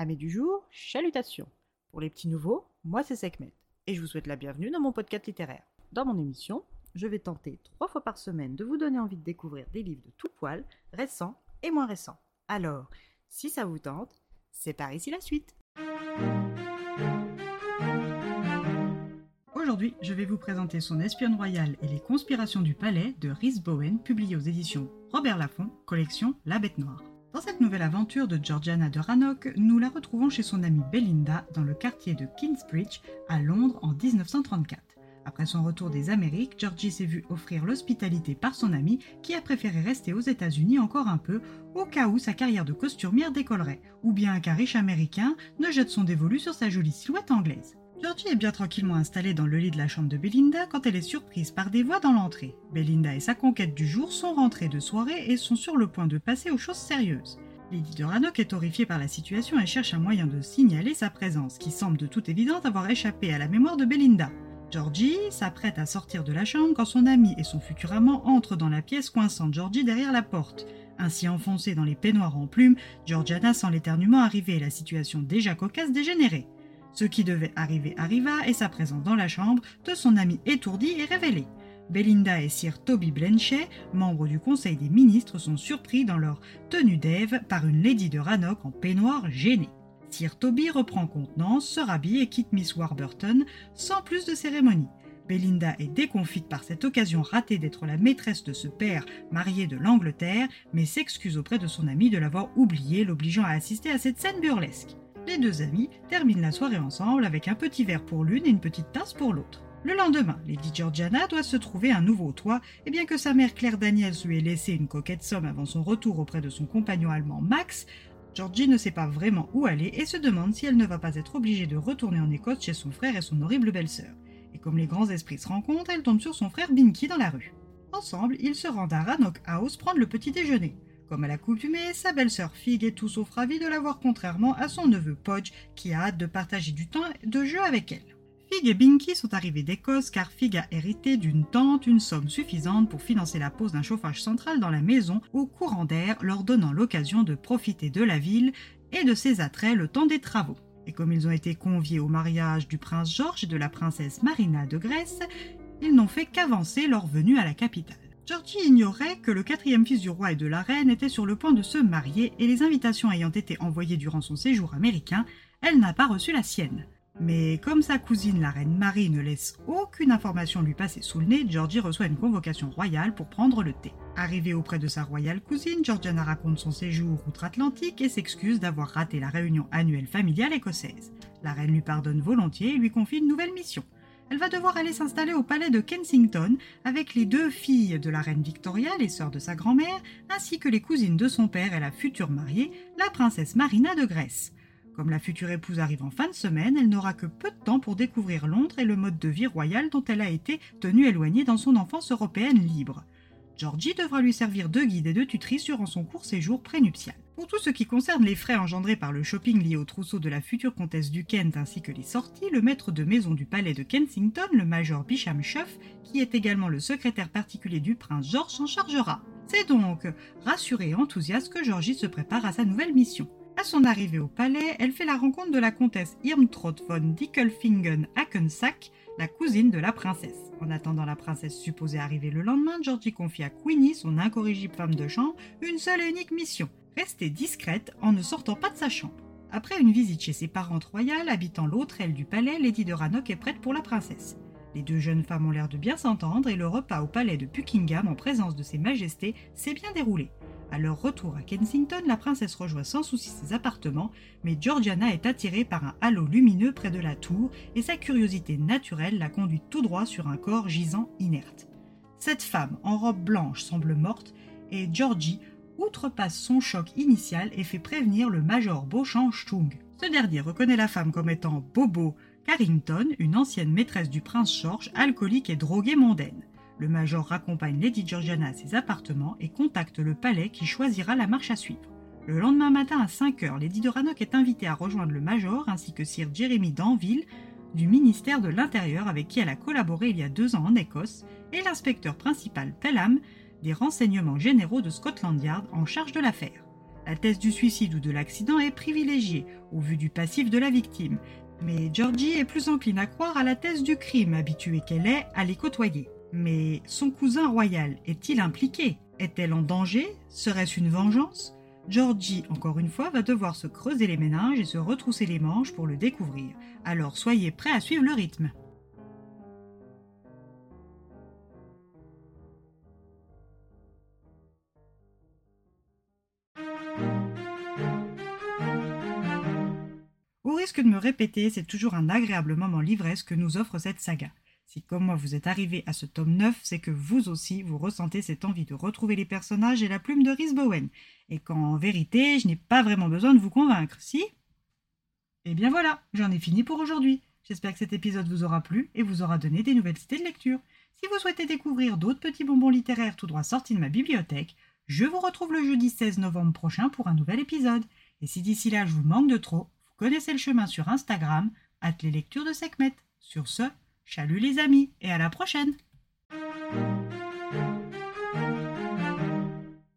Amis du jour, chalutations. Pour les petits nouveaux, moi c'est Sekhmet et je vous souhaite la bienvenue dans mon podcast littéraire. Dans mon émission, je vais tenter trois fois par semaine de vous donner envie de découvrir des livres de tout poil, récents et moins récents. Alors, si ça vous tente, c'est par ici la suite. Aujourd'hui, je vais vous présenter Son espionne royale et les conspirations du palais de Rhys Bowen, publié aux éditions Robert Laffont, collection La Bête Noire. Dans cette nouvelle aventure de Georgiana de Rannoch, nous la retrouvons chez son amie Belinda dans le quartier de Kingsbridge à Londres en 1934. Après son retour des Amériques, Georgie s'est vu offrir l'hospitalité par son ami qui a préféré rester aux États-Unis encore un peu au cas où sa carrière de costumière décollerait, ou bien qu'un riche américain ne jette son dévolu sur sa jolie silhouette anglaise. Georgie est bien tranquillement installée dans le lit de la chambre de Belinda quand elle est surprise par des voix dans l'entrée. Belinda et sa conquête du jour sont rentrées de soirée et sont sur le point de passer aux choses sérieuses. Lady de Rannoch est horrifiée par la situation et cherche un moyen de signaler sa présence, qui semble de toute évidence avoir échappé à la mémoire de Belinda. Georgie s'apprête à sortir de la chambre quand son ami et son futur amant entrent dans la pièce coinçant Georgie derrière la porte. Ainsi enfoncée dans les peignoirs en plumes, Georgiana sent l'éternuement arriver et la situation déjà cocasse dégénérer. Ce qui devait arriver arriva et sa présence dans la chambre de son ami étourdi est révélée. Belinda et Sir Toby Blanchet, membres du Conseil des ministres, sont surpris dans leur tenue d'Ève par une lady de Rannoch en peignoir gênée. Sir Toby reprend contenance, se rhabille et quitte Miss Warburton sans plus de cérémonie. Belinda est déconfite par cette occasion ratée d'être la maîtresse de ce père marié de l'Angleterre, mais s'excuse auprès de son ami de l'avoir oublié, l'obligeant à assister à cette scène burlesque. Les deux amis terminent la soirée ensemble avec un petit verre pour l'une et une petite tasse pour l'autre. Le lendemain, Lady Georgiana doit se trouver un nouveau toit, et bien que sa mère Claire Daniels lui ait laissé une coquette somme avant son retour auprès de son compagnon allemand Max, Georgie ne sait pas vraiment où aller et se demande si elle ne va pas être obligée de retourner en Écosse chez son frère et son horrible belle-sœur. Et comme les grands esprits se rencontrent, elle tombe sur son frère Binky dans la rue. Ensemble, ils se rendent à Rannoch House prendre le petit déjeuner. Comme à l'accoutumée, sa belle-sœur Fig est tout sauf ravie de la voir contrairement à son neveu Podge qui a hâte de partager du temps de jeu avec elle. Fig et Binky sont arrivés d'Écosse car Fig a hérité d'une tante une somme suffisante pour financer la pose d'un chauffage central dans la maison au courant d'air, leur donnant l'occasion de profiter de la ville et de ses attraits le temps des travaux. Et comme ils ont été conviés au mariage du prince George et de la princesse Marina de Grèce, ils n'ont fait qu'avancer leur venue à la capitale. Georgie ignorait que le quatrième fils du roi et de la reine était sur le point de se marier et les invitations ayant été envoyées durant son séjour américain, elle n'a pas reçu la sienne. Mais comme sa cousine, la reine Marie, ne laisse aucune information lui passer sous le nez, Georgie reçoit une convocation royale pour prendre le thé. Arrivée auprès de sa royale cousine, Georgiana raconte son séjour outre-Atlantique et s'excuse d'avoir raté la réunion annuelle familiale écossaise. La reine lui pardonne volontiers et lui confie une nouvelle mission. Elle va devoir aller s'installer au palais de Kensington avec les deux filles de la reine Victoria, les sœurs de sa grand-mère, ainsi que les cousines de son père et la future mariée, la princesse Marina de Grèce. Comme la future épouse arrive en fin de semaine, elle n'aura que peu de temps pour découvrir Londres et le mode de vie royal dont elle a été tenue éloignée dans son enfance européenne libre. Georgie devra lui servir de guide et de tutrice durant son court séjour prénuptial. Pour tout ce qui concerne les frais engendrés par le shopping lié au trousseau de la future comtesse du Kent ainsi que les sorties, le maître de maison du palais de Kensington, le major Bisham Schuff, qui est également le secrétaire particulier du prince George, s'en chargera. C'est donc rassuré et enthousiaste que Georgie se prépare à sa nouvelle mission. À son arrivée au palais, elle fait la rencontre de la comtesse Irmtraut von Dickelfingen Hackensack, la cousine de la princesse. En attendant la princesse supposée arriver le lendemain, Georgie confie à Queenie, son incorrigible femme de chambre, une seule et unique mission rester discrète en ne sortant pas de sa chambre. Après une visite chez ses parentes royales habitant l'autre aile du palais, Lady de Rannoch est prête pour la princesse. Les deux jeunes femmes ont l'air de bien s'entendre et le repas au palais de Buckingham en présence de ses majestés s'est bien déroulé. À leur retour à Kensington, la princesse rejoint sans souci ses appartements, mais Georgiana est attirée par un halo lumineux près de la tour et sa curiosité naturelle la conduit tout droit sur un corps gisant inerte. Cette femme en robe blanche semble morte et Georgie outrepasse son choc initial et fait prévenir le major Beauchamp Chung. Ce dernier reconnaît la femme comme étant Bobo Carrington, une ancienne maîtresse du prince George, alcoolique et droguée mondaine. Le major raccompagne Lady Georgiana à ses appartements et contacte le palais qui choisira la marche à suivre. Le lendemain matin à 5 heures, Lady de est invitée à rejoindre le major ainsi que Sir Jeremy Danville du ministère de l'Intérieur avec qui elle a collaboré il y a deux ans en Écosse et l'inspecteur principal Pelham des renseignements généraux de Scotland Yard en charge de l'affaire. La thèse du suicide ou de l'accident est privilégiée, au vu du passif de la victime. Mais Georgie est plus encline à croire à la thèse du crime, habituée qu'elle est à les côtoyer. Mais son cousin royal est-il impliqué? Est-elle en danger? Serait-ce une vengeance? Georgie, encore une fois, va devoir se creuser les méninges et se retrousser les manches pour le découvrir. Alors soyez prêts à suivre le rythme. Risque de me répéter, c'est toujours un agréable moment l'ivresse que nous offre cette saga. Si comme moi vous êtes arrivé à ce tome 9, c'est que vous aussi vous ressentez cette envie de retrouver les personnages et la plume de Rhys Bowen, et qu'en vérité je n'ai pas vraiment besoin de vous convaincre, si? Eh bien voilà, j'en ai fini pour aujourd'hui. J'espère que cet épisode vous aura plu et vous aura donné des nouvelles idées de lecture. Si vous souhaitez découvrir d'autres petits bonbons littéraires tout droit sortis de ma bibliothèque, je vous retrouve le jeudi 16 novembre prochain pour un nouvel épisode. Et si d'ici là je vous manque de trop, connaissez le chemin sur Instagram, at les lectures de Sekhmet. Sur ce, Chalut les amis et à la prochaine